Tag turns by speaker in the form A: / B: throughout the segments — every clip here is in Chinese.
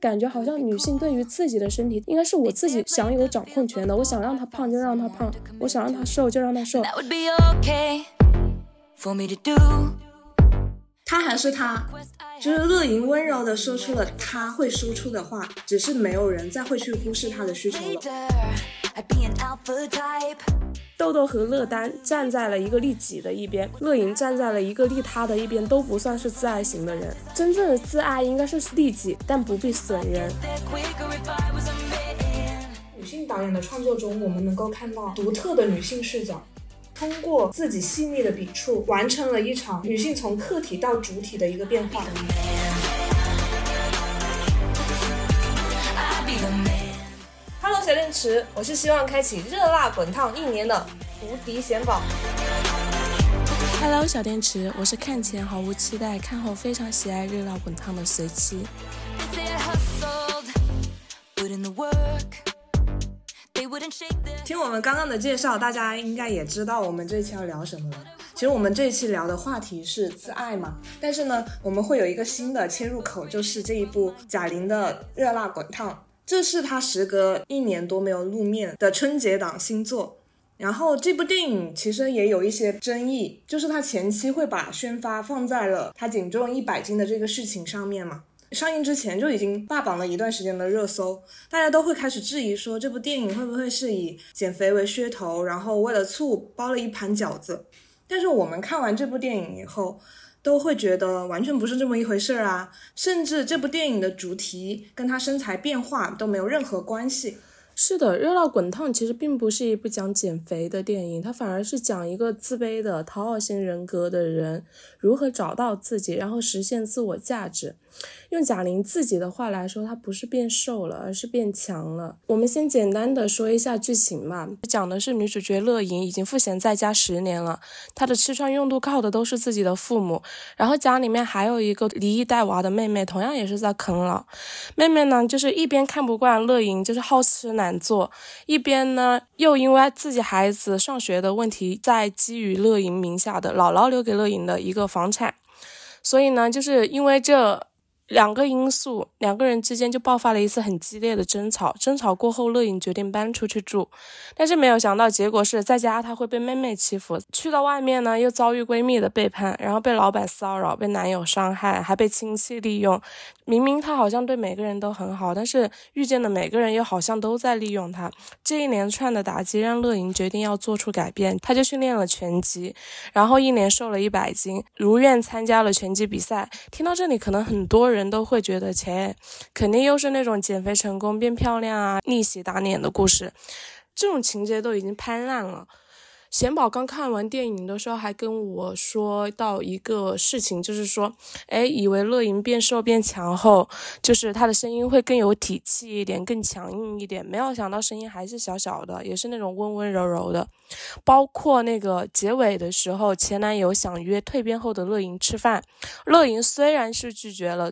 A: 感觉好像女性对于自己的身体，应该是我自己享有掌控权的。我想让她胖就让她胖，我想让她瘦就让她瘦。
B: 他还是他，就是乐莹温柔的说出了他会说出的话，只是没有人再会去忽视他的需求了。
A: 豆豆和乐丹站在了一个利己的一边，乐莹站在了一个利他的一边，都不算是自爱型的人。真正的自爱应该是利己，但不必损人。
B: 女性导演的创作中，我们能够看到独特的女性视角。通过自己细腻的笔触，完成了一场女性从客体到主体的一个变化。
C: 小电池，我是希望开启热辣滚烫一年的无敌贤宝。
A: Hello，小电池，我是看前毫无期待，看后非常喜爱热辣滚烫的随七。
B: 听我们刚刚的介绍，大家应该也知道我们这一期要聊什么了。其实我们这一期聊的话题是自爱嘛，但是呢，我们会有一个新的切入口，就是这一部贾玲的《热辣滚烫》，这是他时隔一年多没有露面的春节档新作。然后这部电影其实也有一些争议，就是他前期会把宣发放在了他减重一百斤的这个事情上面嘛。上映之前就已经霸榜了一段时间的热搜，大家都会开始质疑说这部电影会不会是以减肥为噱头，然后为了醋包了一盘饺子。但是我们看完这部电影以后，都会觉得完全不是这么一回事儿啊！甚至这部电影的主题跟他身材变化都没有任何关系。
A: 是的，《热辣滚烫》其实并不是一部讲减肥的电影，它反而是讲一个自卑的讨好型人格的人如何找到自己，然后实现自我价值。用贾玲自己的话来说，她不是变瘦了，而是变强了。我们先简单的说一下剧情吧，讲的是女主角乐莹已经赋闲在家十年了，她的吃穿用度靠的都是自己的父母，然后家里面还有一个离异带娃的妹妹，同样也是在啃老。妹妹呢，就是一边看不惯乐莹就是好吃懒做，一边呢又因为自己孩子上学的问题，在基于乐莹名下的姥姥留给乐莹的一个房产，所以呢，就是因为这。两个因素，两个人之间就爆发了一次很激烈的争吵。争吵过后，乐莹决定搬出去住，但是没有想到结果是在家她会被妹妹欺负，去到外面呢又遭遇闺蜜的背叛，然后被老板骚扰，被男友伤害，还被亲戚利用。明明她好像对每个人都很好，但是遇见的每个人又好像都在利用她。这一连串的打击让乐莹决定要做出改变，她就训练了拳击，然后一年瘦了一百斤，如愿参加了拳击比赛。听到这里，可能很多。人都会觉得，切，肯定又是那种减肥成功变漂亮啊，逆袭打脸的故事，这种情节都已经拍烂了。贤宝刚看完电影的时候，还跟我说到一个事情，就是说，哎，以为乐莹变瘦变强后，就是她的声音会更有底气一点，更强硬一点，没有想到声音还是小小的，也是那种温温柔柔的。包括那个结尾的时候，前男友想约蜕变后的乐莹吃饭，乐莹虽然是拒绝了。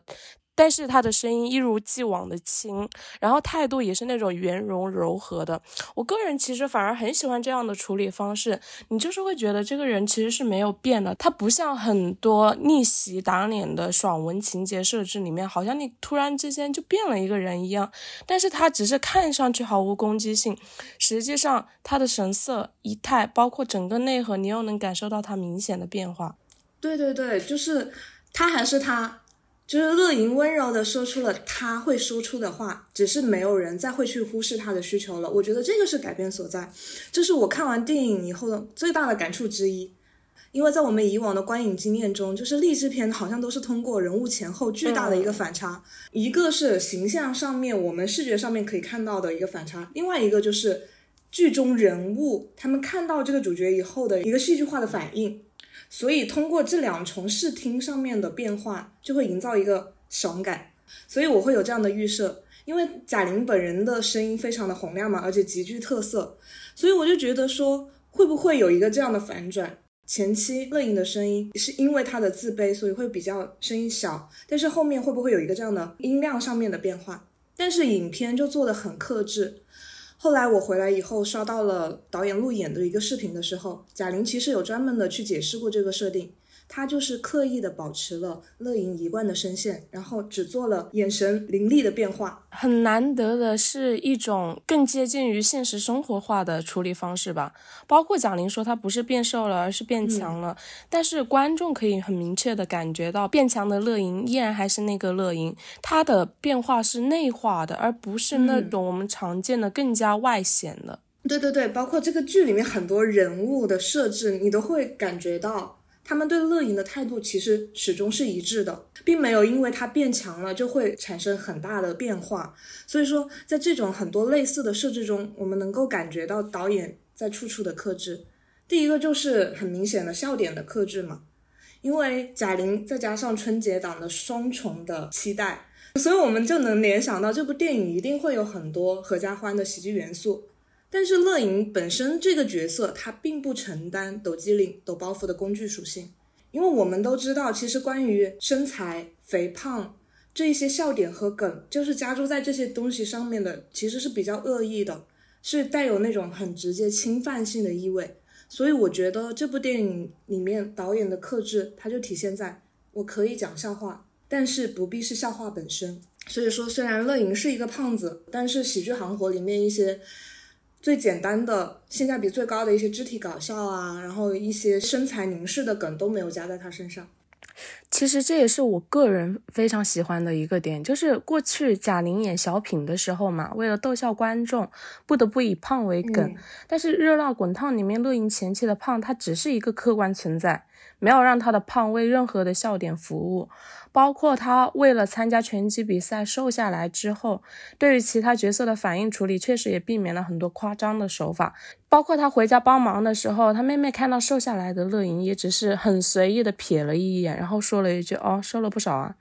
A: 但是他的声音一如既往的轻，然后态度也是那种圆融柔和的。我个人其实反而很喜欢这样的处理方式，你就是会觉得这个人其实是没有变的，他不像很多逆袭打脸的爽文情节设置里面，好像你突然之间就变了一个人一样。但是他只是看上去毫无攻击性，实际上他的神色仪态，包括整个内核，你又能感受到他明显的变化。
B: 对对对，就是他还是他。就是乐莹温柔的说出了他会说出的话，只是没有人再会去忽视他的需求了。我觉得这个是改变所在，这是我看完电影以后的最大的感触之一。因为在我们以往的观影经验中，就是励志片好像都是通过人物前后巨大的一个反差，一个是形象上面我们视觉上面可以看到的一个反差，另外一个就是剧中人物他们看到这个主角以后的一个戏剧化的反应。所以通过这两重视听上面的变化，就会营造一个爽感。所以我会有这样的预设，因为贾玲本人的声音非常的洪亮嘛，而且极具特色，所以我就觉得说，会不会有一个这样的反转？前期乐莹的声音是因为她的自卑，所以会比较声音小，但是后面会不会有一个这样的音量上面的变化？但是影片就做的很克制。后来我回来以后，刷到了导演路演的一个视频的时候，贾玲其实有专门的去解释过这个设定。他就是刻意的保持了乐莹一贯的声线，然后只做了眼神凌厉的变化。
A: 很难得的是一种更接近于现实生活化的处理方式吧。包括贾玲说她不是变瘦了，而是变强了，但是观众可以很明确的感觉到，变强的乐莹依然还是那个乐莹，她的变化是内化的，而不是那种我们常见的更加外显的。
B: 对对对，包括这个剧里面很多人物的设置，你都会感觉到他们对乐莹的态度其实始终是一致的，并没有因为她变强了就会产生很大的变化。所以说，在这种很多类似的设置中，我们能够感觉到导演在处处的克制。第一个就是很明显的笑点的克制嘛，因为贾玲再加上春节档的双重的期待，所以我们就能联想到这部电影一定会有很多合家欢的喜剧元素。但是乐莹本身这个角色，她并不承担抖机灵、抖包袱的工具属性，因为我们都知道，其实关于身材、肥胖这一些笑点和梗，就是加注在这些东西上面的，其实是比较恶意的，是带有那种很直接侵犯性的意味。所以我觉得这部电影里面导演的克制，它就体现在我可以讲笑话，但是不必是笑话本身。所以说，虽然乐莹是一个胖子，但是喜剧行活里面一些。最简单的、性价比最高的一些肢体搞笑啊，然后一些身材凝视的梗都没有加在他身上。
A: 其实这也是我个人非常喜欢的一个点，就是过去贾玲演小品的时候嘛，为了逗笑观众，不得不以胖为梗。但是《热辣滚烫》里面乐莹前期的胖，它只是一个客观存在，没有让她的胖为任何的笑点服务。包括他为了参加拳击比赛瘦下来之后，对于其他角色的反应处理，确实也避免了很多夸张的手法。包括他回家帮忙的时候，他妹妹看到瘦下来的乐莹，也只是很随意的瞥了一眼，然后说了一句：“哦，瘦了不少啊。”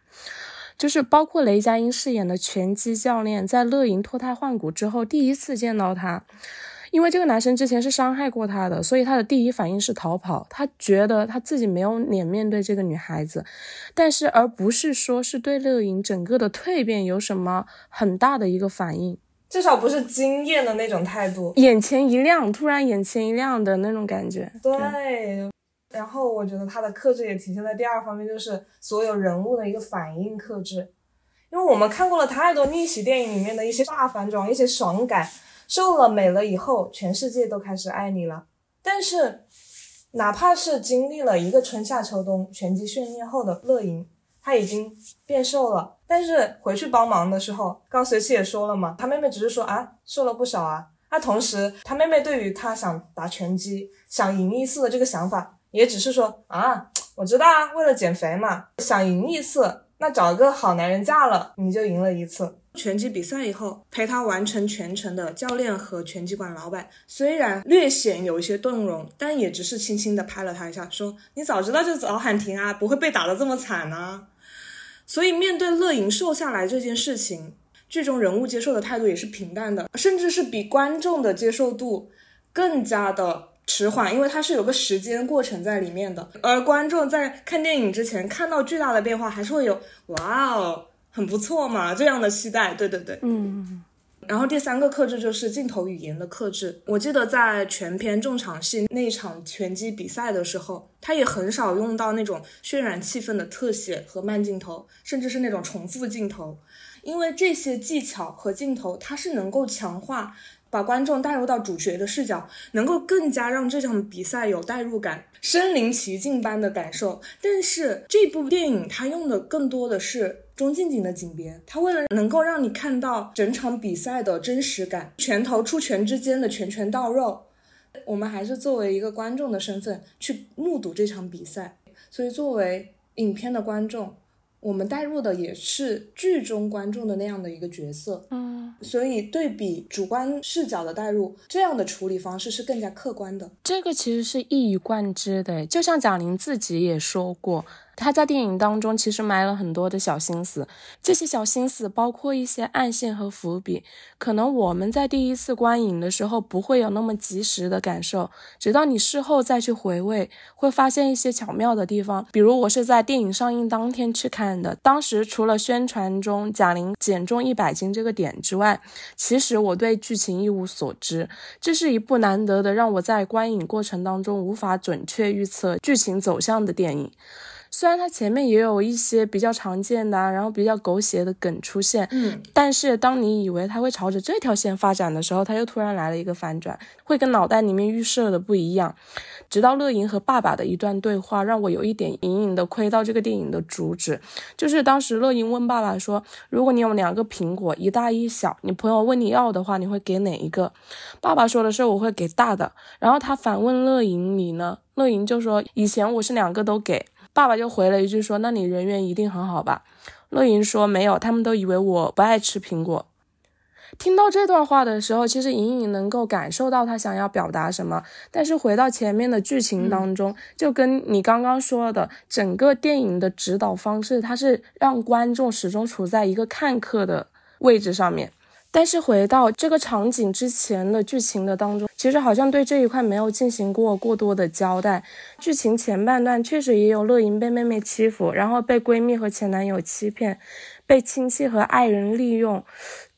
A: 就是包括雷佳音饰演的拳击教练，在乐莹脱胎换骨之后，第一次见到他。因为这个男生之前是伤害过她的，所以他的第一反应是逃跑。他觉得他自己没有脸面对这个女孩子，但是而不是说是对乐莹整个的蜕变有什么很大的一个反应，
C: 至少不是惊艳的那种态度，
A: 眼前一亮，突然眼前一亮的那种感觉。
C: 对。然后我觉得他的克制也体现在第二方面，就是所有人物的一个反应克制。因为我们看过了太多逆袭电影里面的一些大反转，一些爽感。瘦了美了以后，全世界都开始爱你了。但是，哪怕是经历了一个春夏秋冬拳击训练后的乐莹，她已经变瘦了。但是回去帮忙的时候，刚随气也说了嘛，他妹妹只是说啊，瘦了不少啊。那同时，他妹妹对于他想打拳击、想赢一次的这个想法，也只是说啊，我知道啊，为了减肥嘛，想赢一次，那找个好男人嫁了，你就赢了一次。
B: 拳击比赛以后，陪他完成全程的教练和拳击馆老板，虽然略显有一些动容，但也只是轻轻的拍了他一下，说：“你早知道就早喊停啊，不会被打得这么惨啊。”所以面对乐莹瘦下来这件事情，剧中人物接受的态度也是平淡的，甚至是比观众的接受度更加的迟缓，因为它是有个时间过程在里面的。而观众在看电影之前看到巨大的变化，还是会有“哇哦”。很不错嘛，这样的期待，对对对，
A: 嗯。
B: 然后第三个克制就是镜头语言的克制。我记得在全片重场戏那场拳击比赛的时候，他也很少用到那种渲染气氛的特写和慢镜头，甚至是那种重复镜头，因为这些技巧和镜头，它是能够强化把观众带入到主角的视角，能够更加让这场比赛有代入感，身临其境般的感受。但是这部电影它用的更多的是。中近景的景别，它为了能够让你看到整场比赛的真实感，拳头出拳之间的拳拳到肉，我们还是作为一个观众的身份去目睹这场比赛。所以作为影片的观众，我们带入的也是剧中观众的那样的一个角色。
A: 嗯，
B: 所以对比主观视角的带入，这样的处理方式是更加客观的。
A: 这个其实是一以贯之的，就像贾玲自己也说过。他在电影当中其实埋了很多的小心思，这些小心思包括一些暗线和伏笔，可能我们在第一次观影的时候不会有那么及时的感受，直到你事后再去回味，会发现一些巧妙的地方。比如我是在电影上映当天去看的，当时除了宣传中贾玲减重一百斤这个点之外，其实我对剧情一无所知。这是一部难得的让我在观影过程当中无法准确预测剧情走向的电影。虽然它前面也有一些比较常见的，然后比较狗血的梗出现，
B: 嗯，
A: 但是当你以为它会朝着这条线发展的时候，它又突然来了一个反转，会跟脑袋里面预设的不一样。直到乐莹和爸爸的一段对话，让我有一点隐隐的窥到这个电影的主旨，就是当时乐莹问爸爸说：“如果你有两个苹果，一大一小，你朋友问你要的话，你会给哪一个？”爸爸说的是：“我会给大的。”然后他反问乐莹：“你呢？”乐莹就说：“以前我是两个都给。”爸爸就回了一句说：“那你人缘一定很好吧？”乐莹说：“没有，他们都以为我不爱吃苹果。”听到这段话的时候，其实隐隐能够感受到他想要表达什么。但是回到前面的剧情当中，就跟你刚刚说的，整个电影的指导方式，它是让观众始终处在一个看客的位置上面。但是回到这个场景之前的剧情的当中，其实好像对这一块没有进行过过多的交代。剧情前半段确实也有乐莹被妹妹欺负，然后被闺蜜和前男友欺骗，被亲戚和爱人利用。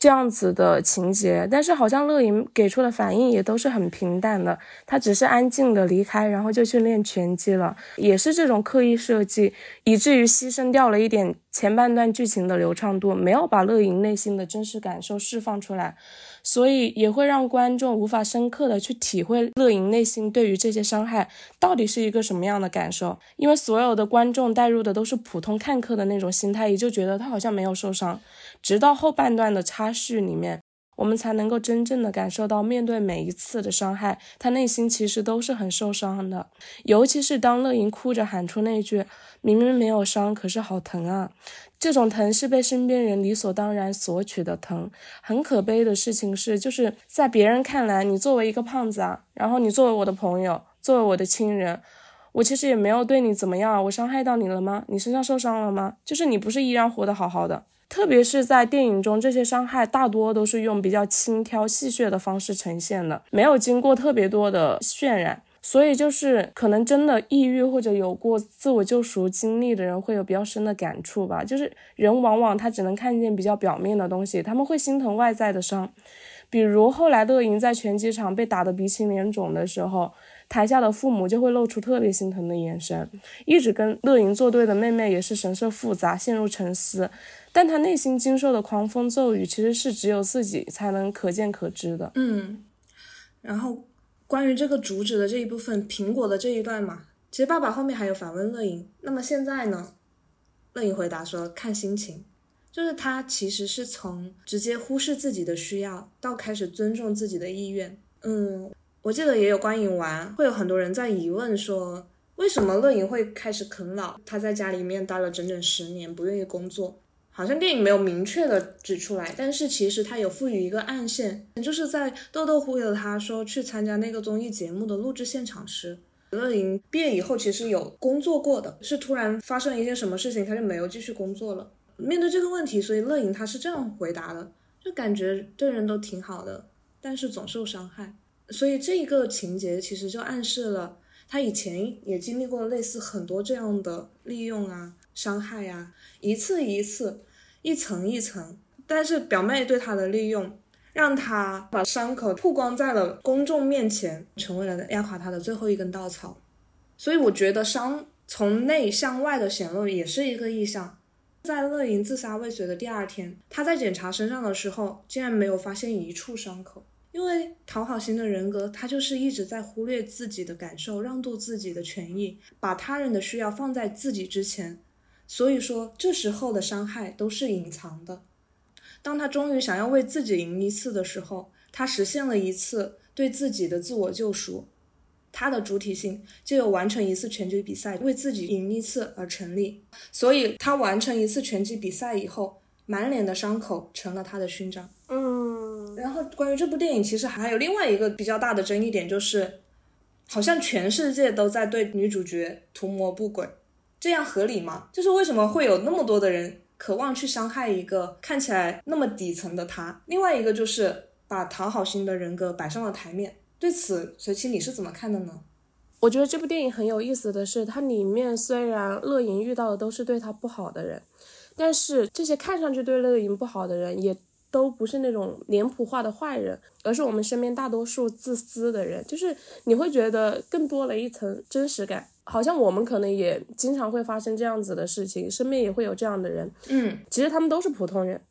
A: 这样子的情节，但是好像乐莹给出的反应也都是很平淡的，她只是安静的离开，然后就去练拳击了，也是这种刻意设计，以至于牺牲掉了一点前半段剧情的流畅度，没有把乐莹内心的真实感受释放出来。所以也会让观众无法深刻的去体会乐莹内心对于这些伤害到底是一个什么样的感受，因为所有的观众带入的都是普通看客的那种心态，也就觉得他好像没有受伤。直到后半段的插叙里面，我们才能够真正的感受到，面对每一次的伤害，他内心其实都是很受伤的。尤其是当乐莹哭着喊出那句“明明没有伤，可是好疼啊”。这种疼是被身边人理所当然索取的疼。很可悲的事情是，就是在别人看来，你作为一个胖子啊，然后你作为我的朋友，作为我的亲人，我其实也没有对你怎么样，我伤害到你了吗？你身上受伤了吗？就是你不是依然活得好好的。特别是在电影中，这些伤害大多都是用比较轻佻戏谑的方式呈现的，没有经过特别多的渲染。所以就是可能真的抑郁或者有过自我救赎经历的人会有比较深的感触吧。就是人往往他只能看见比较表面的东西，他们会心疼外在的伤。比如后来乐莹在拳击场被打得鼻青脸肿的时候，台下的父母就会露出特别心疼的眼神。一直跟乐莹作对的妹妹也是神色复杂，陷入沉思。但她内心经受的狂风骤雨，其实是只有自己才能可见可知的。
B: 嗯，然后。关于这个主旨的这一部分，苹果的这一段嘛，其实爸爸后面还有反问乐莹。那么现在呢？乐莹回答说：“看心情。”就是他其实是从直接忽视自己的需要，到开始尊重自己的意愿。嗯，我记得也有观影完，会有很多人在疑问说，为什么乐莹会开始啃老？他在家里面待了整整十年，不愿意工作。好像电影没有明确的指出来，但是其实他有赋予一个暗线，就是在豆豆忽悠他说去参加那个综艺节目的录制现场时，乐莹毕业以后其实有工作过的，是突然发生一件什么事情，他就没有继续工作了。面对这个问题，所以乐莹他是这样回答的，就感觉对人都挺好的，但是总受伤害。所以这一个情节其实就暗示了他以前也经历过类似很多这样的利用啊。伤害呀，一次一次，一层一层，但是表妹对他的利用，让他把伤口曝光在了公众面前，成为了压垮他的最后一根稻草。所以我觉得伤从内向外的显露也是一个意象。在乐莹自杀未遂的第二天，他在检查身上的时候，竟然没有发现一处伤口。因为讨好型的人格，他就是一直在忽略自己的感受，让渡自己的权益，把他人的需要放在自己之前。所以说，这时候的伤害都是隐藏的。当他终于想要为自己赢一次的时候，他实现了一次对自己的自我救赎。他的主体性就有完成一次拳击比赛、为自己赢一次而成立。所以，他完成一次拳击比赛以后，满脸的伤口成了他的勋章。然后，关于这部电影，其实还有另外一个比较大的争议点，就是好像全世界都在对女主角图谋不轨。这样合理吗？就是为什么会有那么多的人渴望去伤害一个看起来那么底层的他？另外一个就是把讨好型的人格摆上了台面。对此，随琪你是怎么看的呢？
A: 我觉得这部电影很有意思的是，它里面虽然乐莹遇到的都是对她不好的人，但是这些看上去对乐莹不好的人，也都不是那种脸谱化的坏人，而是我们身边大多数自私的人。就是你会觉得更多了一层真实感，好像我们可能也经常会发生这样子的事情，身边也会有这样的人。
B: 嗯，
A: 其实他们都是普通人，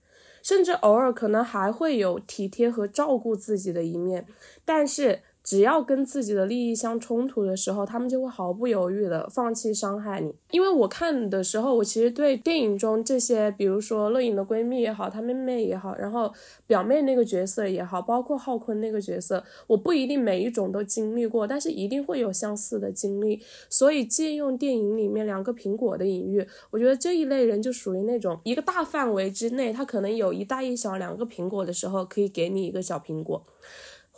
A: 甚至偶尔可能还会有体贴和照顾自己的一面，但是。只要跟自己的利益相冲突的时候，他们就会毫不犹豫的放弃伤害你。因为我看的时候，我其实对电影中这些，比如说乐颖的闺蜜也好，她妹妹也好，然后表妹那个角色也好，包括浩坤那个角色，我不一定每一种都经历过，但是一定会有相似的经历。所以借用电影里面两个苹果的隐喻，我觉得这一类人就属于那种一个大范围之内，他可能有一大一小两个苹果的时候，可以给你一个小苹果。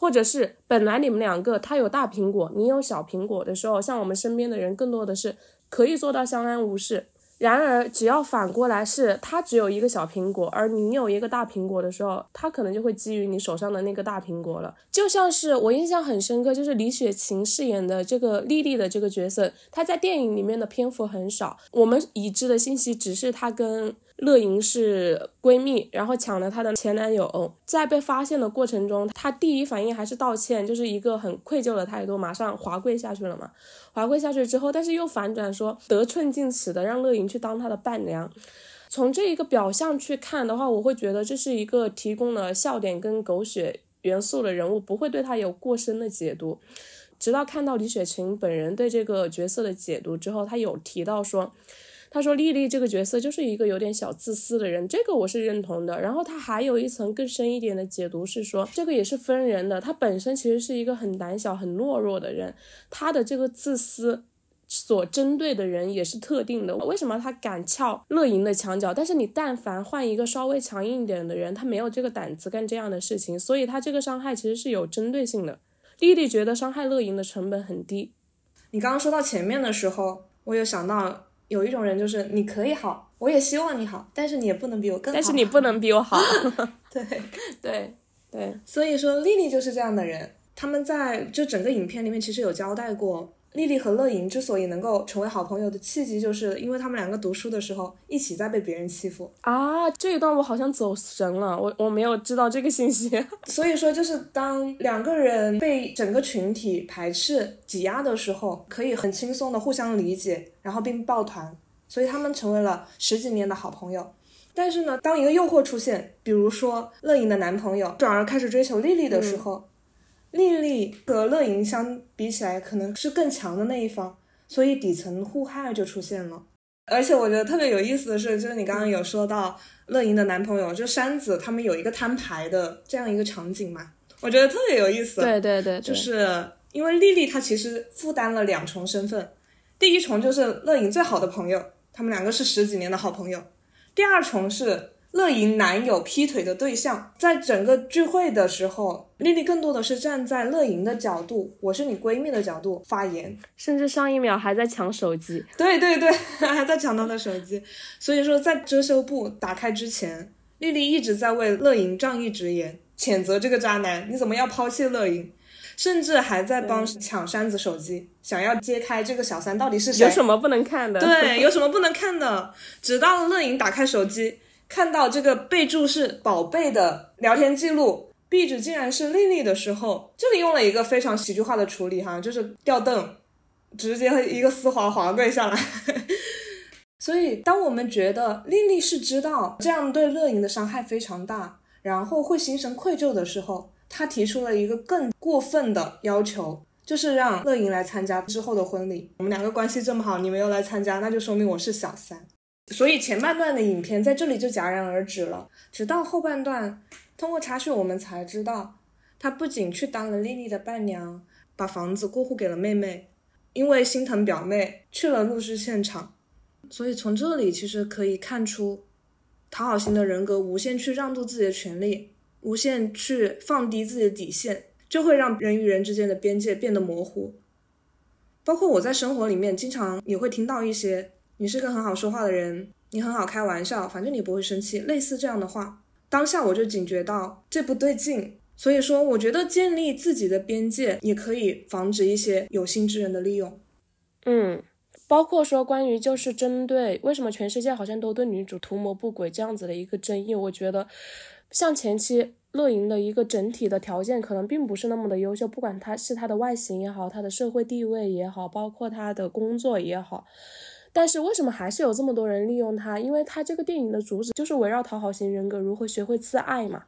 A: 或者是本来你们两个他有大苹果，你有小苹果的时候，像我们身边的人更多的是可以做到相安无事。然而，只要反过来是他只有一个小苹果，而你有一个大苹果的时候，他可能就会基于你手上的那个大苹果了。就像是我印象很深刻，就是李雪琴饰演的这个丽丽的这个角色，她在电影里面的篇幅很少，我们已知的信息只是她跟。乐莹是闺蜜，然后抢了她的前男友，在被发现的过程中，她第一反应还是道歉，就是一个很愧疚的态度，马上滑跪下去了嘛。滑跪下去之后，但是又反转说得寸进尺的让乐莹去当她的伴娘。从这一个表象去看的话，我会觉得这是一个提供了笑点跟狗血元素的人物，不会对她有过深的解读。直到看到李雪琴本人对这个角色的解读之后，她有提到说。他说：“丽丽这个角色就是一个有点小自私的人，这个我是认同的。然后他还有一层更深一点的解读是说，这个也是分人的。他本身其实是一个很胆小、很懦弱的人，他的这个自私所针对的人也是特定的。为什么他敢撬乐莹的墙角？但是你但凡换一个稍微强硬一点的人，他没有这个胆子干这样的事情。所以他这个伤害其实是有针对性的。丽丽觉得伤害乐莹的成本很低。
B: 你刚刚说到前面的时候，我有想到。”有一种人就是你可以好，我也希望你好，但是你也不能比我更好。
A: 但是你不能比我好。
B: 对
A: 对对，
B: 所以说丽丽就是这样的人。他们在就整个影片里面其实有交代过。丽丽和乐莹之所以能够成为好朋友的契机，就是因为他们两个读书的时候一起在被别人欺负
A: 啊。这一段我好像走神了，我我没有知道这个信息。
B: 所以说，就是当两个人被整个群体排斥、挤压的时候，可以很轻松的互相理解，然后并抱团，所以他们成为了十几年的好朋友。但是呢，当一个诱惑出现，比如说乐莹的男朋友转而开始追求丽丽的时候。丽丽和乐莹相比起来，可能是更强的那一方，所以底层互害就出现了。而且我觉得特别有意思的是，就是你刚刚有说到乐莹的男朋友，就山子他们有一个摊牌的这样一个场景嘛，我觉得特别有意思。
A: 对对对，
B: 就是因为丽丽她其实负担了两重身份，第一重就是乐莹最好的朋友，他们两个是十几年的好朋友；第二重是。乐莹男友劈腿的对象，在整个聚会的时候，丽丽更多的是站在乐莹的角度，我是你闺蜜的角度发言，
A: 甚至上一秒还在抢手机。
B: 对对对，还在抢她的手机。所以说，在遮羞布打开之前，丽丽一直在为乐莹仗义直言，谴责这个渣男，你怎么要抛弃乐莹？甚至还在帮抢山子手机，想要揭开这个小三到底是谁？
A: 有什么不能看的？
B: 对，有什么不能看的？直到乐莹打开手机。看到这个备注是宝贝的聊天记录，壁纸竟然是丽丽的时候，这里用了一个非常喜剧化的处理哈，就是吊凳，直接一个丝滑滑跪下来。所以，当我们觉得丽丽是知道这样对乐莹的伤害非常大，然后会心生愧疚的时候，她提出了一个更过分的要求，就是让乐莹来参加之后的婚礼。我们两个关系这么好，你没有来参加，那就说明我是小三。所以前半段的影片在这里就戛然而止了，直到后半段，通过插叙我们才知道，他不仅去当了丽丽的伴娘，把房子过户给了妹妹，因为心疼表妹去了录制现场。所以从这里其实可以看出，讨好型的人格无限去让渡自己的权利，无限去放低自己的底线，就会让人与人之间的边界变得模糊。包括我在生活里面经常也会听到一些。你是个很好说话的人，你很好开玩笑，反正你不会生气，类似这样的话，当下我就警觉到这不对劲。所以说，我觉得建立自己的边界也可以防止一些有心之人的利用。
A: 嗯，包括说关于就是针对为什么全世界好像都对女主图谋不轨这样子的一个争议，我觉得像前期乐莹的一个整体的条件可能并不是那么的优秀，不管她是她的外形也好，她的社会地位也好，包括她的工作也好，但是为什么还是有这么多人利用他？因为他这个电影的主旨就是围绕讨好型人格如何学会自爱嘛。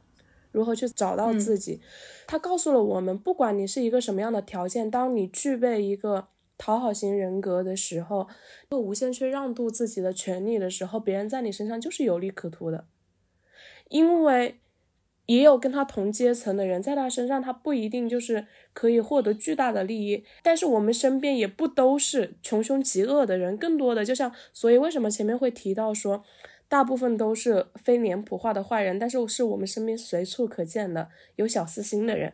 A: 如何去找到自己？他告诉了我们，不管你是一个什么样的条件，当你具备一个讨好型人格的时候，不无限去让渡自己的权利的时候，别人在你身上就是有利可图的。因为也有跟他同阶层的人，在他身上他不一定就是可以获得巨大的利益，但是我们身边也不都是穷凶极恶的人，更多的就像，所以为什么前面会提到说？大部分都是非脸谱化的坏人，但是是我们身边随处可见的有小私心的人。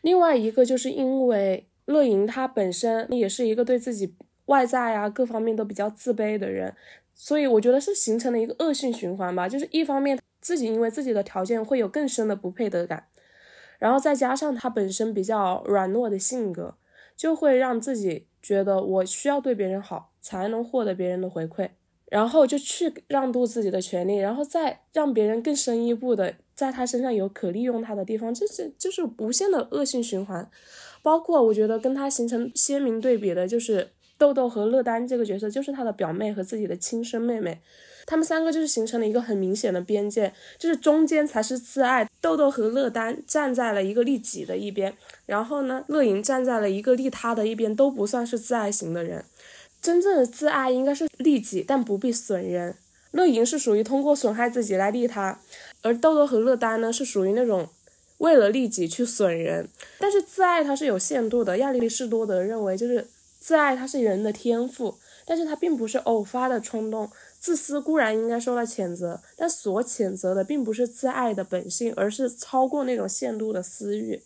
A: 另外一个就是因为乐莹她本身也是一个对自己外在啊各方面都比较自卑的人，所以我觉得是形成了一个恶性循环吧。就是一方面自己因为自己的条件会有更深的不配得感，然后再加上他本身比较软弱的性格，就会让自己觉得我需要对别人好才能获得别人的回馈。然后就去让渡自己的权利，然后再让别人更深一步的在他身上有可利用他的地方，这是就是无限的恶性循环。包括我觉得跟他形成鲜明对比的就是豆豆和乐丹这个角色，就是他的表妹和自己的亲生妹妹，他们三个就是形成了一个很明显的边界，就是中间才是自爱。豆豆和乐丹站在了一个利己的一边，然后呢，乐莹站在了一个利他的一边，都不算是自爱型的人。真正的自爱应该是利己，但不必损人。乐莹是属于通过损害自己来利他，而豆豆和乐丹呢是属于那种为了利己去损人。但是自爱它是有限度的。亚里士多德认为，就是自爱它是人的天赋，但是它并不是偶发的冲动。自私固然应该受到谴责，但所谴责的并不是自爱的本性，而是超过那种限度的私欲。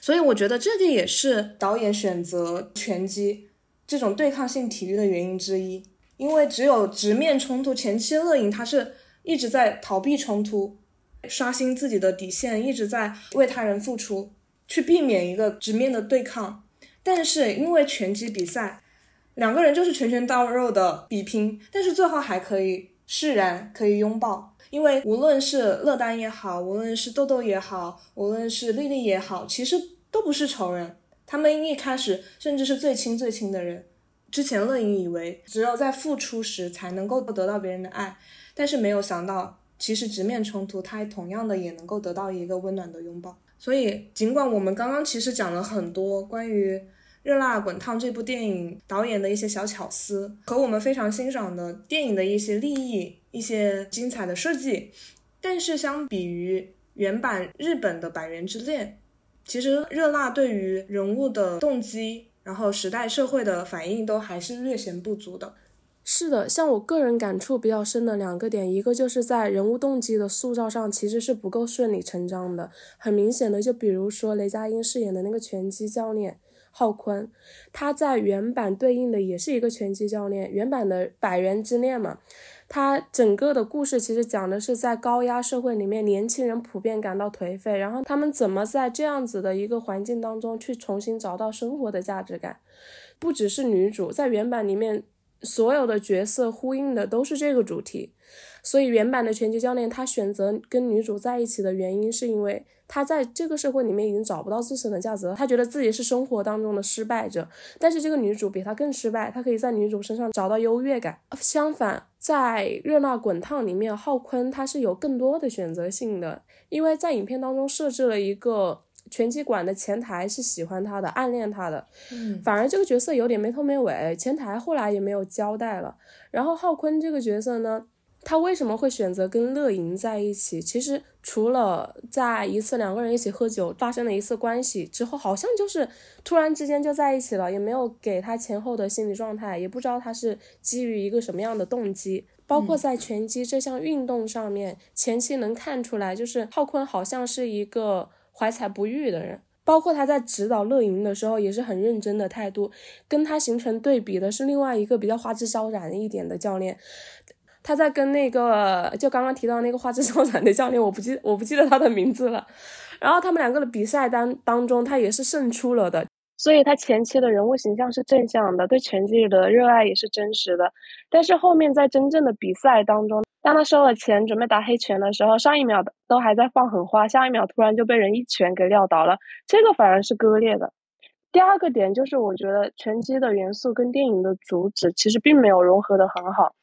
B: 所以我觉得这个也是导演选择拳击。这种对抗性体育的原因之一，因为只有直面冲突，前期乐莹他是一直在逃避冲突，刷新自己的底线，一直在为他人付出，去避免一个直面的对抗。但是因为拳击比赛，两个人就是拳拳到肉的比拼，但是最后还可以释然，可以拥抱。因为无论是乐丹也好，无论是豆豆也好，无论是丽丽也好，其实都不是仇人。他们一开始甚至是最亲最亲的人。之前乐莹以为只有在付出时才能够得到别人的爱，但是没有想到，其实直面冲突，他同样的也能够得到一个温暖的拥抱。所以，尽管我们刚刚其实讲了很多关于《热辣滚烫》这部电影导演的一些小巧思和我们非常欣赏的电影的一些立意、一些精彩的设计，但是相比于原版日本的《百元之恋》。其实热辣对于人物的动机，然后时代社会的反应都还是略显不足的。
A: 是的，像我个人感触比较深的两个点，一个就是在人物动机的塑造上其实是不够顺理成章的。很明显的，就比如说雷佳音饰演的那个拳击教练浩坤，他在原版对应的也是一个拳击教练，原版的百元之恋嘛。他整个的故事其实讲的是在高压社会里面，年轻人普遍感到颓废，然后他们怎么在这样子的一个环境当中去重新找到生活的价值感。不只是女主，在原版里面所有的角色呼应的都是这个主题。所以原版的拳击教练他选择跟女主在一起的原因，是因为他在这个社会里面已经找不到自身的价值了，他觉得自己是生活当中的失败者。但是这个女主比他更失败，他可以在女主身上找到优越感。相反。在热辣滚烫里面，浩坤他是有更多的选择性的，因为在影片当中设置了一个拳击馆的前台是喜欢他的，暗恋他的，
B: 嗯，
A: 反而这个角色有点没头没尾，前台后来也没有交代了。然后浩坤这个角色呢？他为什么会选择跟乐莹在一起？其实除了在一次两个人一起喝酒发生了一次关系之后，好像就是突然之间就在一起了，也没有给他前后的心理状态，也不知道他是基于一个什么样的动机。包括在拳击这项运动上面，前期能看出来，就是浩坤好像是一个怀才不遇的人。包括他在指导乐莹的时候也是很认真的态度。跟他形成对比的是另外一个比较花枝招展一点的教练，他在跟那个就刚刚提到那个花枝招展的教练，我不记我不记得他的名字了。然后他们两个的比赛当当中，他也是胜出了的。所以他前期的人物形象是正向的，对拳击的热爱也是真实的。但是后面在真正的比赛当中，当他收了钱准备打黑拳的时候，上一秒都还在放狠话，下一秒突然就被人一拳给撂倒了，这个反而是割裂的。第二个点就是，我觉得拳击的元素跟电影的主旨其实并没有融合的很好，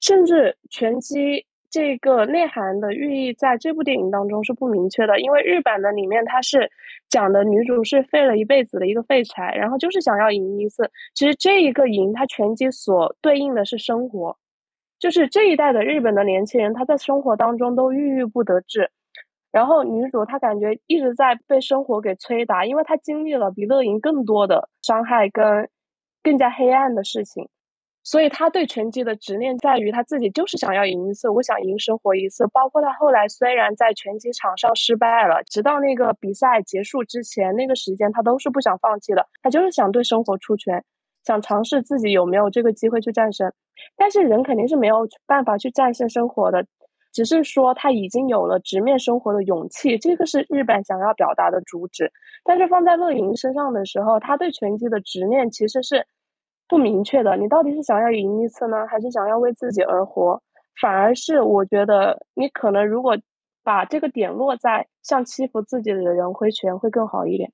A: 甚至拳击。这个内涵的寓意在这部电影当中是不明确的，因为日版的里面它是讲的女主是废了一辈子的一个废柴，然后就是想要赢一次。其实这一个赢，它拳击所对应的是生活，就是这一代的日本的年轻人，他在生活当中都郁郁不得志，然后女主她感觉一直在被生活给摧打，因为她经历了比乐莹更多的伤害跟更加黑暗的事情。所以他对拳击的执念在于他自己就是想要赢一次，我想赢生活一次。包括他后来虽然在拳击场上失败了，直到那个比赛结束之前那个时间，他都是不想放弃的。他就是想对生活出拳，想尝试自己有没有这个机会去战胜。但是人肯定是没有办法去战胜生活的，只是说他已经有了直面生活的勇气。这个是日本想要表达的主旨。但是放在乐莹身上的时候，他对拳击的执念其实是。不明确的，你到底是想要赢一次呢，还是想要为自己而活？反而是我觉得，你可能如果把这个点落在向欺负自己的人挥拳，会更好一点。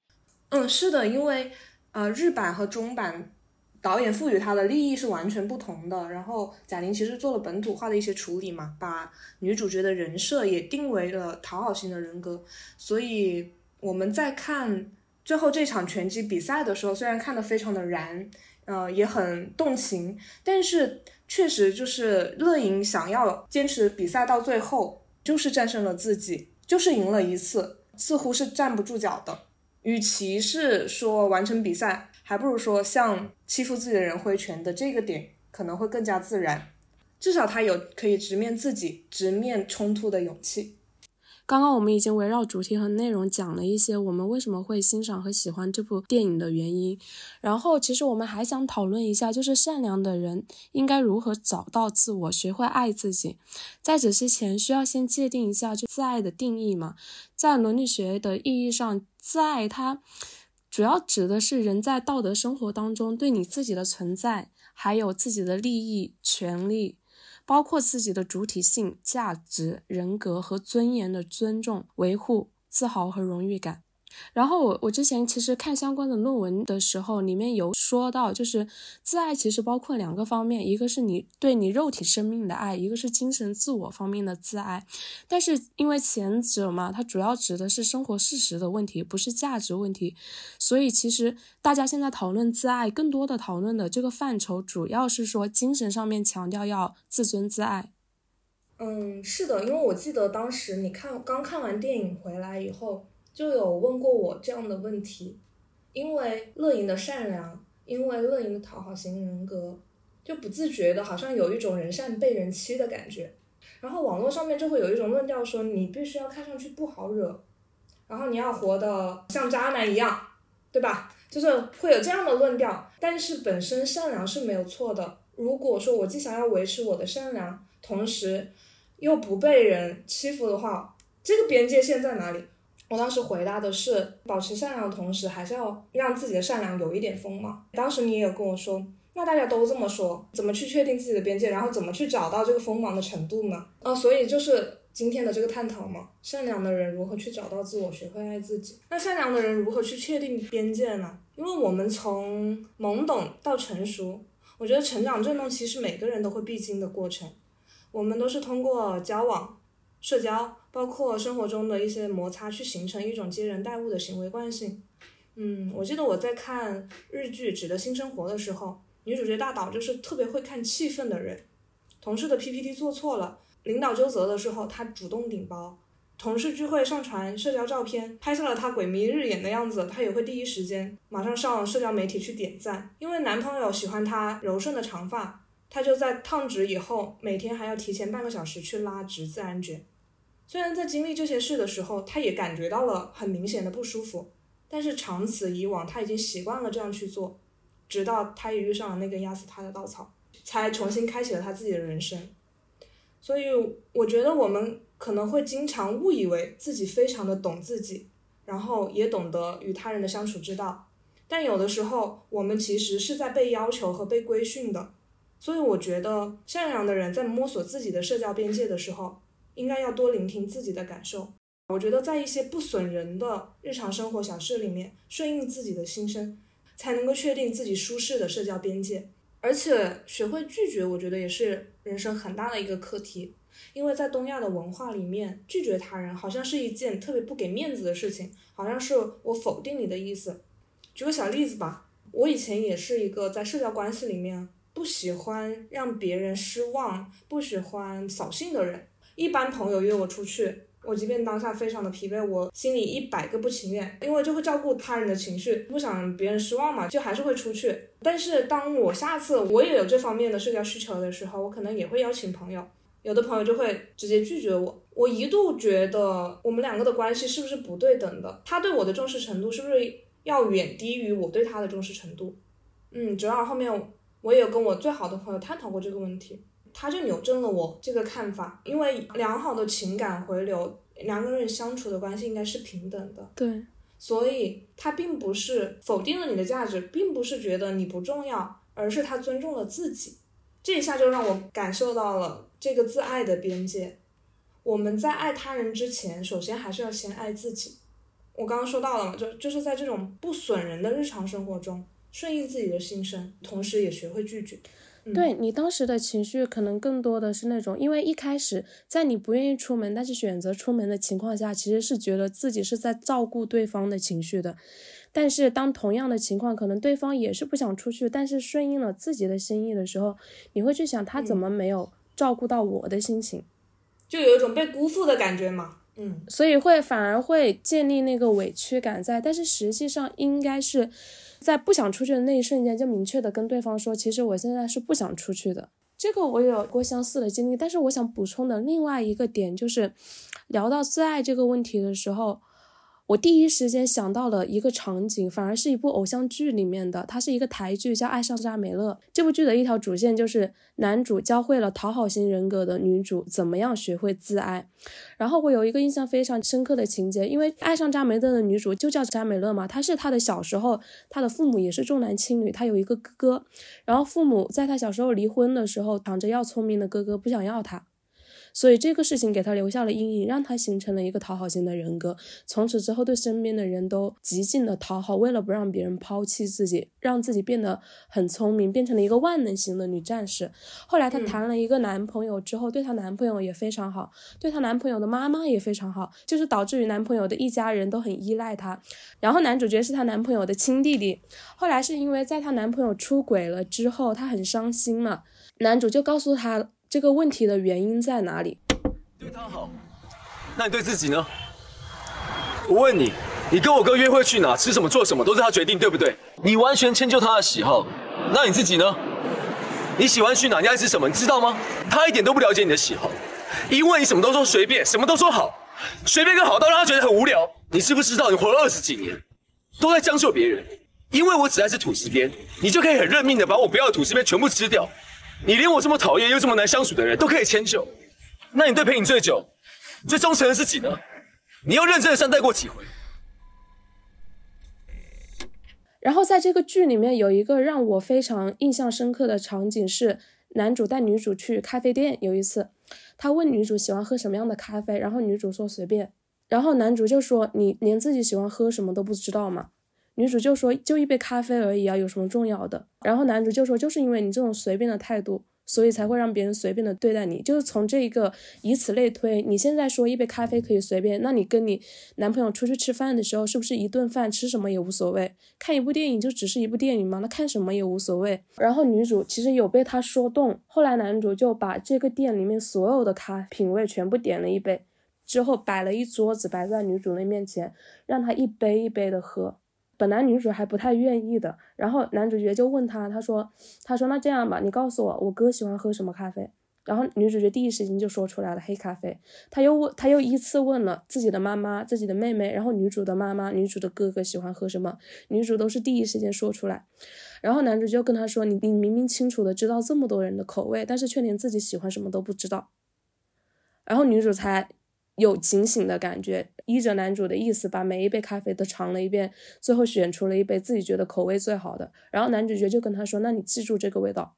B: 嗯，是的，因为呃，日版和中版导演赋予他的利益是完全不同的。然后贾玲其实做了本土化的一些处理嘛，把女主角的人设也定为了讨好型的人格。所以我们在看最后这场拳击比赛的时候，虽然看得非常的燃。呃，也很动情，但是确实就是乐莹想要坚持比赛到最后，就是战胜了自己，就是赢了一次，似乎是站不住脚的。与其是说完成比赛，还不如说向欺负自己的人挥拳的这个点可能会更加自然，至少他有可以直面自己、直面冲突的勇气。
A: 刚刚我们已经围绕主题和内容讲了一些我们为什么会欣赏和喜欢这部电影的原因，然后其实我们还想讨论一下，就是善良的人应该如何找到自我，学会爱自己。在此之前，需要先界定一下就自爱的定义嘛。在伦理学的意义上，自爱它主要指的是人在道德生活当中对你自己的存在，还有自己的利益、权利。包括自己的主体性、价值、人格和尊严的尊重、维护、自豪和荣誉感。然后我我之前其实看相关的论文的时候，里面有说到，就是自爱其实包括两个方面，一个是你对你肉体生命的爱，一个是精神自我方面的自爱。但是因为前者嘛，它主要指的是生活事实的问题，不是价值问题，所以其实大家现在讨论自爱，更多的讨论的这个范畴，主要是说精神上面强调要自尊自爱。
B: 嗯，是的，因为我记得当时你看刚看完电影回来以后。就有问过我这样的问题，因为乐莹的善良，因为乐莹的讨好型人格，就不自觉的好像有一种人善被人欺的感觉。然后网络上面就会有一种论调说，你必须要看上去不好惹，然后你要活得像渣男一样，对吧？就是会有这样的论调。但是本身善良是没有错的。如果说我既想要维持我的善良，同时又不被人欺负的话，这个边界线在哪里？我当时回答的是，保持善良的同时，还是要让自己的善良有一点锋芒。当时你也有跟我说，那大家都这么说，怎么去确定自己的边界，然后怎么去找到这个锋芒的程度呢？啊，所以就是今天的这个探讨嘛，善良的人如何去找到自我，学会爱自己？那善良的人如何去确定边界呢？因为我们从懵懂到成熟，我觉得成长这东西是每个人都会必经的过程，我们都是通过交往、社交。包括生活中的一些摩擦，去形成一种接人待物的行为惯性。嗯，我记得我在看日剧《纸的新生活》的时候，女主角大岛就是特别会看气氛的人。同事的 PPT 做错了，领导纠责的时候，她主动顶包；同事聚会上传社交照片，拍下了她鬼迷日眼的样子，她也会第一时间马上上社交媒体去点赞。因为男朋友喜欢她柔顺的长发，她就在烫直以后，每天还要提前半个小时去拉直自然卷。虽然在经历这些事的时候，他也感觉到了很明显的不舒服，但是长此以往，他已经习惯了这样去做，直到他也遇上了那根压死他的稻草，才重新开启了他自己的人生。所以我觉得我们可能会经常误以为自己非常的懂自己，然后也懂得与他人的相处之道，但有的时候我们其实是在被要求和被规训的。所以我觉得善良的人在摸索自己的社交边界的时候，应该要多聆听自己的感受。我觉得在一些不损人的日常生活小事里面，顺应自己的心声，才能够确定自己舒适的社交边界。而且学会拒绝，我觉得也是人生很大的一个课题。因为在东亚的文化里面，拒绝他人好像是一件特别不给面子的事情，好像是我否定你的意思。举个小例子吧，我以前也是一个在社交关系里面不喜欢让别人失望、不喜欢扫兴的人。一般朋友约我出去。我即便当下非常的疲惫，我心里一百个不情愿，因为就会照顾他人的情绪，不想别人失望嘛，就还是会出去。但是当我下次我也有这方面的社交需求的时候，我可能也会邀请朋友，有的朋友就会直接拒绝我。我一度觉得我们两个的关系是不是不对等的？他对我的重视程度是不是要远低于我对他的重视程度？嗯，直到后面我也有跟我最好的朋友探讨过这个问题。他就扭正了我这个看法，因为良好的情感回流，两个人相处的关系应该是平等的。
A: 对，
B: 所以他并不是否定了你的价值，并不是觉得你不重要，而是他尊重了自己。这一下就让我感受到了这个自爱的边界。我们在爱他人之前，首先还是要先爱自己。我刚刚说到了嘛，就就是在这种不损人的日常生活中，顺应自己的心声，同时也学会拒绝。
A: 对你当时的情绪，可能更多的是那种，因为一开始在你不愿意出门，但是选择出门的情况下，其实是觉得自己是在照顾对方的情绪的。但是当同样的情况，可能对方也是不想出去，但是顺应了自己的心意的时候，你会去想他怎么没有照顾到我的心情，
B: 就有一种被辜负的感觉嘛。嗯，
A: 所以会反而会建立那个委屈感在，但是实际上应该是。在不想出去的那一瞬间，就明确的跟对方说，其实我现在是不想出去的。这个我有过相似的经历，但是我想补充的另外一个点就是，聊到自爱这个问题的时候。我第一时间想到了一个场景，反而是一部偶像剧里面的，它是一个台剧，叫《爱上扎美乐》。这部剧的一条主线就是男主教会了讨好型人格的女主怎么样学会自爱。然后我有一个印象非常深刻的情节，因为《爱上扎美乐》的女主就叫扎美乐嘛，她是她的小时候，她的父母也是重男轻女，她有一个哥哥，然后父母在她小时候离婚的时候，抢着要聪明的哥哥，不想要她。所以这个事情给他留下了阴影，让他形成了一个讨好型的人格。从此之后，对身边的人都极尽的讨好，为了不让别人抛弃自己，让自己变得很聪明，变成了一个万能型的女战士。后来她谈了一个男朋友之后，对她男朋友也非常好，对她男朋友的妈妈也非常好，就是导致于男朋友的一家人都很依赖她。然后男主角是她男朋友的亲弟弟。后来是因为在她男朋友出轨了之后，她很伤心嘛，男主就告诉她。这个问题的原因在哪里？
D: 对他好，那你对自己呢？我问你，你跟我哥约会去哪、吃什么、做什么，都是他决定，对不对？你完全迁就他的喜好，那你自己呢？你喜欢去哪、你爱吃什么，你知道吗？他一点都不了解你的喜好，因为你什么都说随便，什么都说好，随便跟好到让他觉得很无聊。你知不知道，你活了二十几年，都在将就别人，因为我只爱吃吐司边，你就可以很认命的把我不要的吐司边全部吃掉。你连我这么讨厌又这么难相处的人都可以迁就，那你对陪你最久、最忠诚的自己呢？你又认真的善待过几回？
A: 然后在这个剧里面有一个让我非常印象深刻的场景是，男主带女主去咖啡店。有一次，他问女主喜欢喝什么样的咖啡，然后女主说随便，然后男主就说你连自己喜欢喝什么都不知道吗？女主就说：“就一杯咖啡而已啊，有什么重要的？”然后男主就说：“就是因为你这种随便的态度，所以才会让别人随便的对待你。就是从这一个，以此类推，你现在说一杯咖啡可以随便，那你跟你男朋友出去吃饭的时候，是不是一顿饭吃什么也无所谓？看一部电影就只是一部电影吗？那看什么也无所谓。”然后女主其实有被他说动，后来男主就把这个店里面所有的咖品味全部点了一杯，之后摆了一桌子摆在女主的面前，让她一杯一杯的喝。本来女主还不太愿意的，然后男主角就问他，他说：“他说那这样吧，你告诉我，我哥喜欢喝什么咖啡？”然后女主角第一时间就说出来了黑咖啡。他又问，他又依次问了自己的妈妈、自己的妹妹，然后女主的妈妈、女主的哥哥喜欢喝什么，女主都是第一时间说出来。然后男主就跟她说：“你你明明清楚的知道这么多人的口味，但是却连自己喜欢什么都不知道。”然后女主才有警醒的感觉，依着男主的意思，把每一杯咖啡都尝了一遍，最后选出了一杯自己觉得口味最好的。然后男主角就跟她说：“那你记住这个味道。”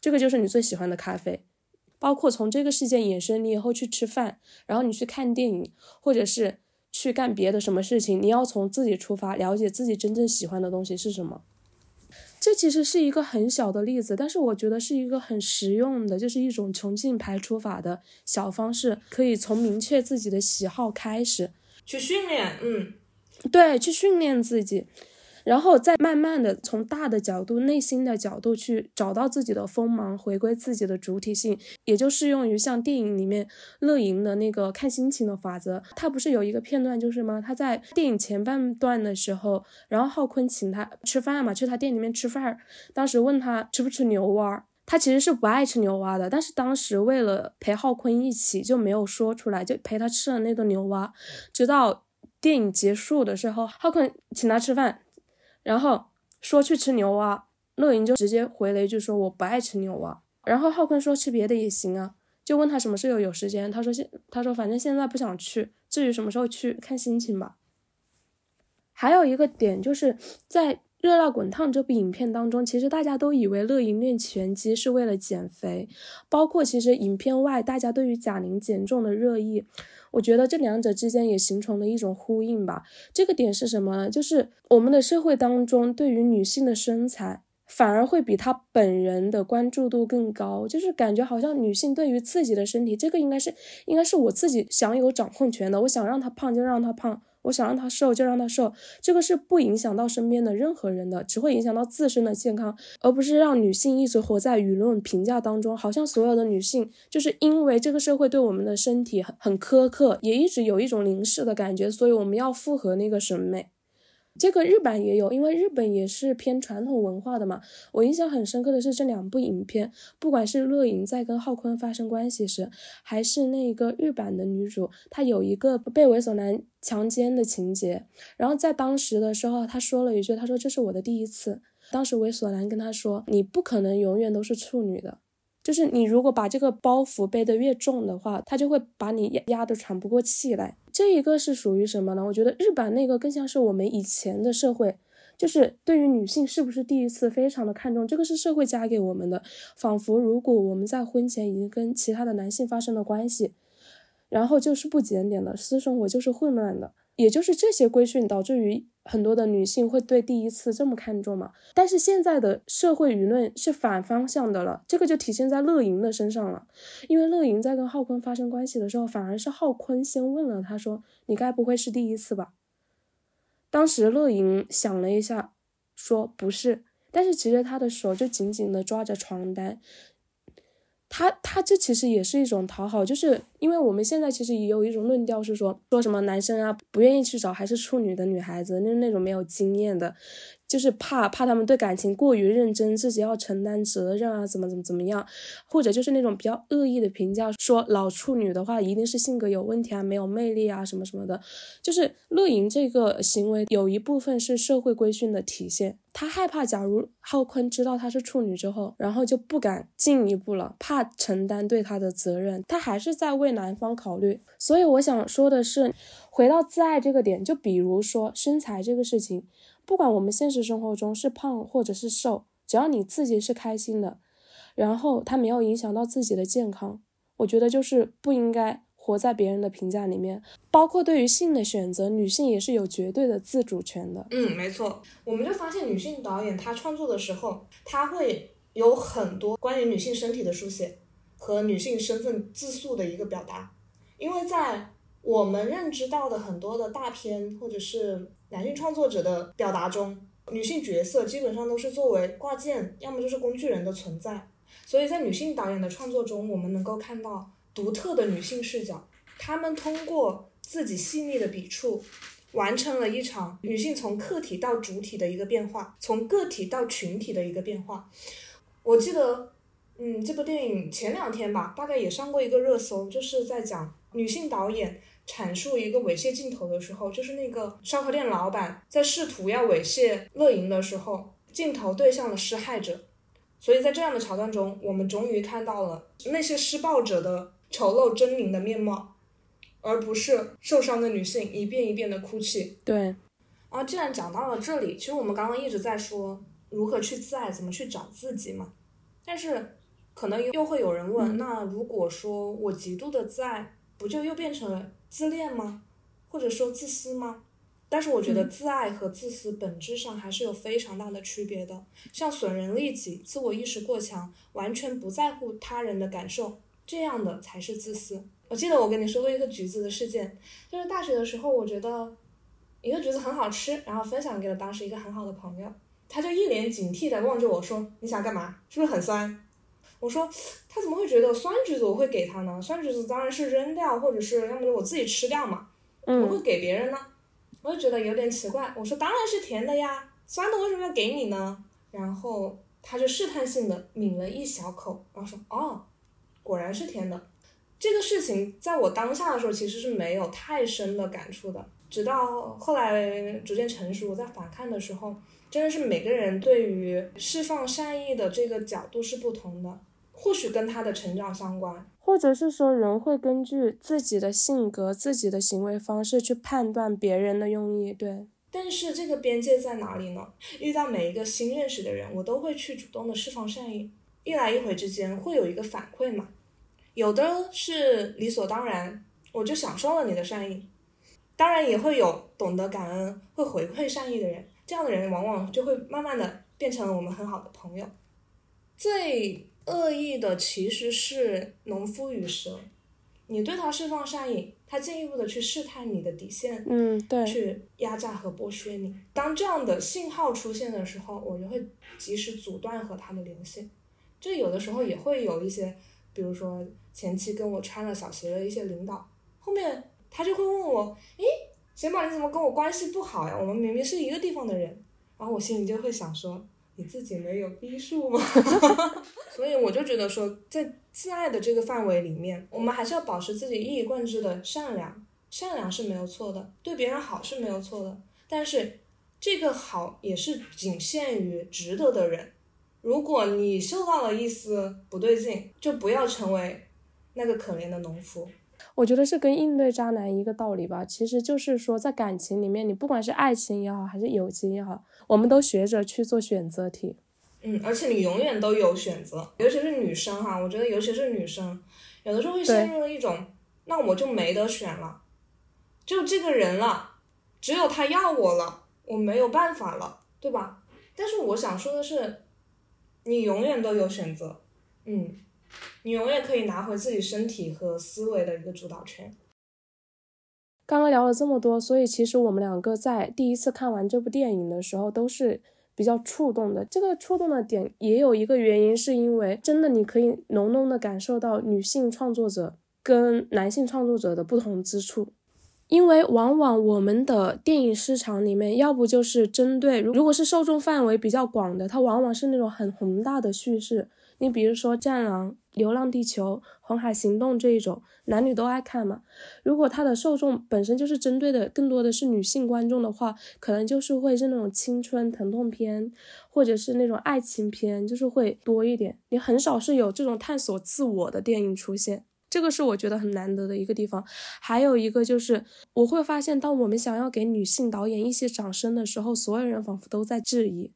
A: 这个就是你最喜欢的咖啡，包括从这个事件衍生，你以后去吃饭，然后你去看电影，或者是去干别的什么事情，你要从自己出发，了解自己真正喜欢的东西是什么。这其实是一个很小的例子，但是我觉得是一个很实用的，就是一种穷尽排除法的小方式，可以从明确自己的喜好开始
B: 去训练，嗯，
A: 对，去训练自己。然后再慢慢的从大的角度、内心的角度去找到自己的锋芒，回归自己的主体性，也就适用于像电影里面乐莹的那个看心情的法则。他不是有一个片段就是吗？他在电影前半段的时候，然后浩坤请他吃饭嘛，去他店里面吃饭，当时问他吃不吃牛蛙，他其实是不爱吃牛蛙的，但是当时为了陪浩坤一起就没有说出来，就陪他吃了那顿牛蛙，直到电影结束的时候，浩坤请他吃饭。然后说去吃牛蛙，乐莹就直接回了一句说我不爱吃牛蛙。然后浩坤说吃别的也行啊，就问他什么时候有时间。他说现他说反正现在不想去，至于什么时候去看心情吧。还有一个点就是在《热辣滚烫》这部影片当中，其实大家都以为乐莹练拳击是为了减肥，包括其实影片外大家对于贾玲减重的热议。我觉得这两者之间也形成了一种呼应吧。这个点是什么呢？就是我们的社会当中对于女性的身材，反而会比她本人的关注度更高。就是感觉好像女性对于自己的身体，这个应该是应该是我自己享有掌控权的。我想让她胖就让她胖。我想让她瘦就让她瘦，这个是不影响到身边的任何人的，只会影响到自身的健康，而不是让女性一直活在舆论评价当中。好像所有的女性就是因为这个社会对我们的身体很很苛刻，也一直有一种凝视的感觉，所以我们要符合那个审美。这个日版也有，因为日本也是偏传统文化的嘛。我印象很深刻的是这两部影片，不管是乐莹在跟浩坤发生关系时，还是那个日版的女主，她有一个被猥琐男强奸的情节。然后在当时的时候，她说了一句：“她说这是我的第一次。”当时猥琐男跟她说：“你不可能永远都是处女的。”就是你如果把这个包袱背得越重的话，他就会把你压压得喘不过气来。这一个是属于什么呢？我觉得日版那个更像是我们以前的社会，就是对于女性是不是第一次非常的看重，这个是社会加给我们的。仿佛如果我们在婚前已经跟其他的男性发生了关系，然后就是不检点的，私生活就是混乱的。也就是这些规训导致于很多的女性会对第一次这么看重嘛？但是现在的社会舆论是反方向的了，这个就体现在乐莹的身上了。因为乐莹在跟浩坤发生关系的时候，反而是浩坤先问了他说：“你该不会是第一次吧？”当时乐莹想了一下，说：“不是。”但是其实他的手就紧紧的抓着床单。他他这其实也是一种讨好，就是因为我们现在其实也有一种论调是说说什么男生啊不愿意去找还是处女的女孩子，那那种没有经验的。就是怕怕他们对感情过于认真，自己要承担责任啊，怎么怎么怎么样，或者就是那种比较恶意的评价，说老处女的话一定是性格有问题啊，没有魅力啊，什么什么的。就是乐莹这个行为有一部分是社会规训的体现，他害怕假如浩坤知道她是处女之后，然后就不敢进一步了，怕承担对她的责任，她还是在为男方考虑。所以我想说的是，回到自爱这个点，就比如说身材这个事情。不管我们现实生活中是胖或者是瘦，只要你自己是开心的，然后它没有影响到自己的健康，我觉得就是不应该活在别人的评价里面。包括对于性的选择，女性也是有绝对的自主权的。
B: 嗯，没错。我们就发现女性导演她创作的时候，她会有很多关于女性身体的书写和女性身份自述的一个表达，因为在我们认知到的很多的大片或者是。男性创作者的表达中，女性角色基本上都是作为挂件，要么就是工具人的存在。所以在女性导演的创作中，我们能够看到独特的女性视角，她们通过自己细腻的笔触，完成了一场女性从客体到主体的一个变化，从个体到群体的一个变化。我记得嗯，这部电影前两天吧，大概也上过一个热搜，就是在讲女性导演阐述一个猥亵镜头的时候，就是那个烧烤店老板在试图要猥亵乐莹的时候，镜头对向了施害者。所以在这样的桥段中，我们终于看到了那些施暴者的丑陋狰狞的面貌，而不是受伤的女性一遍一遍的哭泣。
A: 对，
B: 啊，既然讲到了这里，其实我们刚刚一直在说如何去自爱，怎么去找自己嘛。但是可能又会有人问，那如果说我极度的自爱，不就又变成了自恋吗？或者说自私吗？但是我觉得自爱和自私本质上还是有非常大的区别的。像损人利己、自我意识过强、完全不在乎他人的感受，这样的才是自私。我记得我跟你说过一个橘子的事件，就是大学的时候，我觉得一个橘子很好吃，然后分享给了当时一个很好的朋友，他就一脸警惕的望着我说：“你想干嘛？是不是很酸？”我说：“他怎么会觉得酸橘子我会给他呢？酸橘子当然是扔掉，或者是要么就我自己吃掉嘛，怎么会给别人呢？”我就觉得有点奇怪，我说当然是甜的呀，酸的为什么要给你呢？然后他就试探性的抿了一小口，然后说哦，果然是甜的。这个事情在我当下的时候其实是没有太深的感触的，直到后来逐渐成熟，我在反看的时候，真的是每个人对于释放善意的这个角度是不同的，或许跟他的成长相关。
A: 或者是说，人会根据自己的性格、自己的行为方式去判断别人的用意，对。
B: 但是这个边界在哪里呢？遇到每一个新认识的人，我都会去主动的释放善意，一来一回之间会有一个反馈嘛。有的是理所当然，我就享受了你的善意，当然也会有懂得感恩、会回馈善意的人，这样的人往往就会慢慢的变成了我们很好的朋友。最。恶意的其实是农夫与蛇，你对他释放善意，他进一步的去试探你的底线，
A: 嗯，对，
B: 去压榨和剥削你。当这样的信号出现的时候，我就会及时阻断和他的联系。这有的时候也会有一些，比如说前期跟我穿了小鞋的一些领导，后面他就会问我，诶，贤宝你怎么跟我关系不好呀？我们明明是一个地方的人，然后我心里就会想说。你自己没有逼数吗？所以我就觉得说，在自爱的这个范围里面，我们还是要保持自己一以贯之的善良，善良是没有错的，对别人好是没有错的。但是这个好也是仅限于值得的人。如果你嗅到了一丝不对劲，就不要成为那个可怜的农夫。
A: 我觉得是跟应对渣男一个道理吧，其实就是说，在感情里面，你不管是爱情也好，还是友情也好，我们都学着去做选择题。
B: 嗯，而且你永远都有选择，尤其是女生哈，我觉得尤其是女生，有的时候会陷入了一种，那我就没得选了，就这个人了，只有他要我了，我没有办法了，对吧？但是我想说的是，你永远都有选择，嗯。你永远可以拿回自己身体和思维的一个主导权。
A: 刚刚聊了这么多，所以其实我们两个在第一次看完这部电影的时候都是比较触动的。这个触动的点也有一个原因，是因为真的你可以浓浓的感受到女性创作者跟男性创作者的不同之处。因为往往我们的电影市场里面，要不就是针对，如果是受众范围比较广的，它往往是那种很宏大的叙事。你比如说《战狼》《流浪地球》《红海行动》这一种，男女都爱看嘛。如果它的受众本身就是针对的更多的是女性观众的话，可能就是会是那种青春疼痛片，或者是那种爱情片，就是会多一点。你很少是有这种探索自我的电影出现，这个是我觉得很难得的一个地方。还有一个就是，我会发现，当我们想要给女性导演一些掌声的时候，所有人仿佛都在质疑。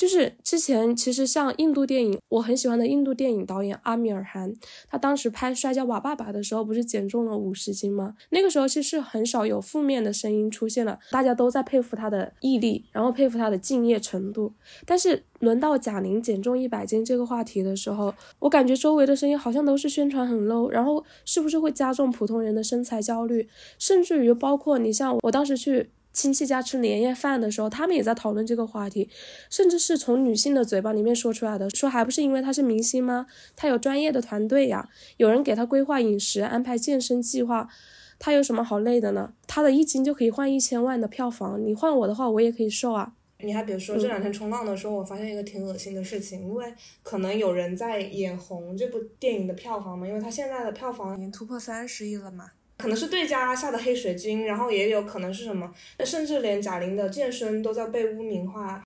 A: 就是之前其实像印度电影，我很喜欢的印度电影导演阿米尔汗，他当时拍《摔跤吧，爸爸》的时候，不是减重了五十斤吗？那个时候其实很少有负面的声音出现了，大家都在佩服他的毅力，然后佩服他的敬业程度。但是轮到贾玲减重一百斤这个话题的时候，我感觉周围的声音好像都是宣传很 low，然后是不是会加重普通人的身材焦虑？甚至于包括你像我当时去。亲戚家吃年夜饭的时候，他们也在讨论这个话题，甚至是从女性的嘴巴里面说出来的，说还不是因为她是明星吗？她有专业的团队呀，有人给她规划饮食、安排健身计划，她有什么好累的呢？她的一斤就可以换一千万的票房，你换我的话，我也可以瘦啊。
B: 你还别说，这两天冲浪的时候，我发现一个挺恶心的事情，因为可能有人在眼红这部电影的票房嘛，因为它现在的票房
C: 已经突破三十亿了嘛。
B: 可能是对家下的黑水晶，然后也有可能是什么，那甚至连贾玲的健身都在被污名化。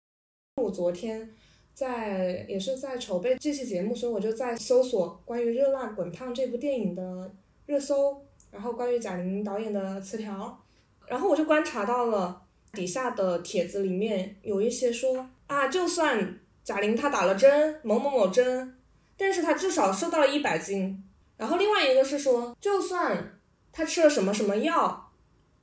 B: 我昨天在也是在筹备这期节目，所以我就在搜索关于《热辣滚烫》这部电影的热搜，然后关于贾玲导演的词条，然后我就观察到了底下的帖子里面有一些说啊，就算贾玲她打了针某某某针，但是她至少瘦到了一百斤。然后另外一个是说，就算。他吃了什么什么药？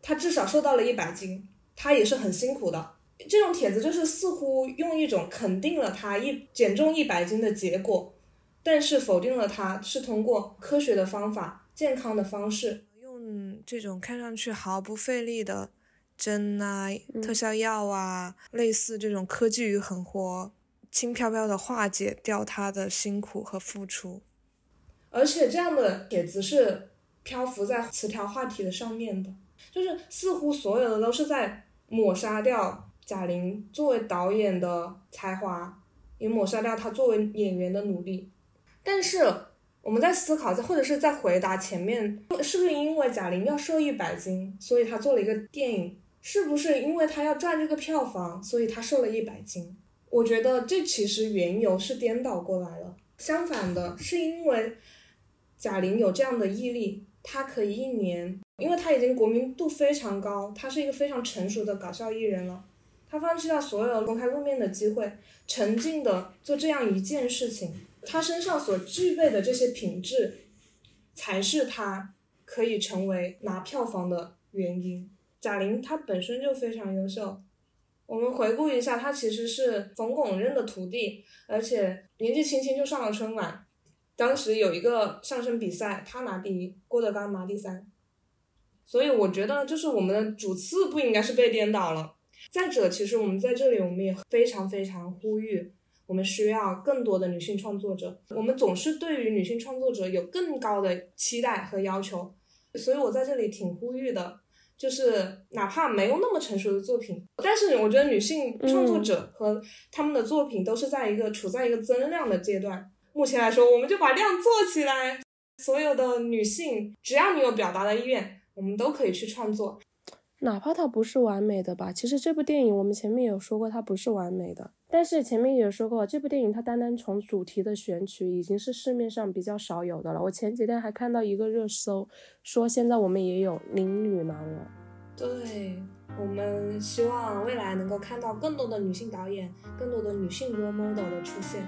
B: 他至少瘦到了一百斤，他也是很辛苦的。这种帖子就是似乎用一种肯定了他一减重一百斤的结果，但是否定了他是通过科学的方法、健康的方式，
C: 用这种看上去毫不费力的针啊、特效药啊，类似这种科技与狠活，轻飘飘的化解掉他的辛苦和付出。
B: 而且这样的帖子是。漂浮在词条话题的上面的，就是似乎所有的都是在抹杀掉贾玲作为导演的才华，也抹杀掉她作为演员的努力。但是我们在思考，在或者是在回答前面，是不是因为贾玲要瘦一百斤，所以她做了一个电影？是不是因为她要赚这个票房，所以她瘦了一百斤？我觉得这其实缘由是颠倒过来了。相反的，是因为贾玲有这样的毅力。他可以一年，因为他已经国民度非常高，他是一个非常成熟的搞笑艺人了。他放弃掉所有公开露面的机会，沉浸的做这样一件事情。他身上所具备的这些品质，才是他可以成为拿票房的原因。贾玲她本身就非常优秀，我们回顾一下，她其实是冯巩认的徒弟，而且年纪轻轻就上了春晚。当时有一个相声比赛，他拿第一，郭德纲拿第三，所以我觉得就是我们的主次不应该是被颠倒了。再者，其实我们在这里，我们也非常非常呼吁，我们需要更多的女性创作者。我们总是对于女性创作者有更高的期待和要求，所以我在这里挺呼吁的，就是哪怕没有那么成熟的作品，但是我觉得女性创作者和他们的作品都是在一个处在一个增量的阶段。目前来说，我们就把量做起来。所有的女性，只要你有表达的意愿，我们都可以去创作，
A: 哪怕它不是完美的吧。其实这部电影我们前面有说过，它不是完美的。但是前面也说过，这部电影它单单从主题的选取，已经是市面上比较少有的了。我前几天还看到一个热搜，说现在我们也有零女盲了。
B: 对我们希望未来能够看到更多的女性导演，更多的女性 role model 的出现。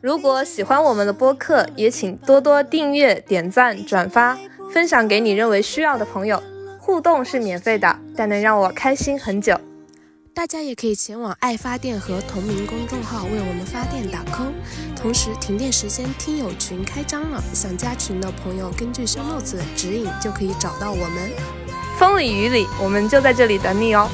C: 如果喜欢我们的播客，也请多多订阅、点赞、转发，分享给你认为需要的朋友。互动是免费的，但能让我开心很久。
A: 大家也可以前往爱发电和同名公众号为我们发电打 call。同时，停电时间听友群开张了，想加群的朋友根据 show notes 的指引就可以找到我们。
C: 风里雨里，我们就在这里等你哦。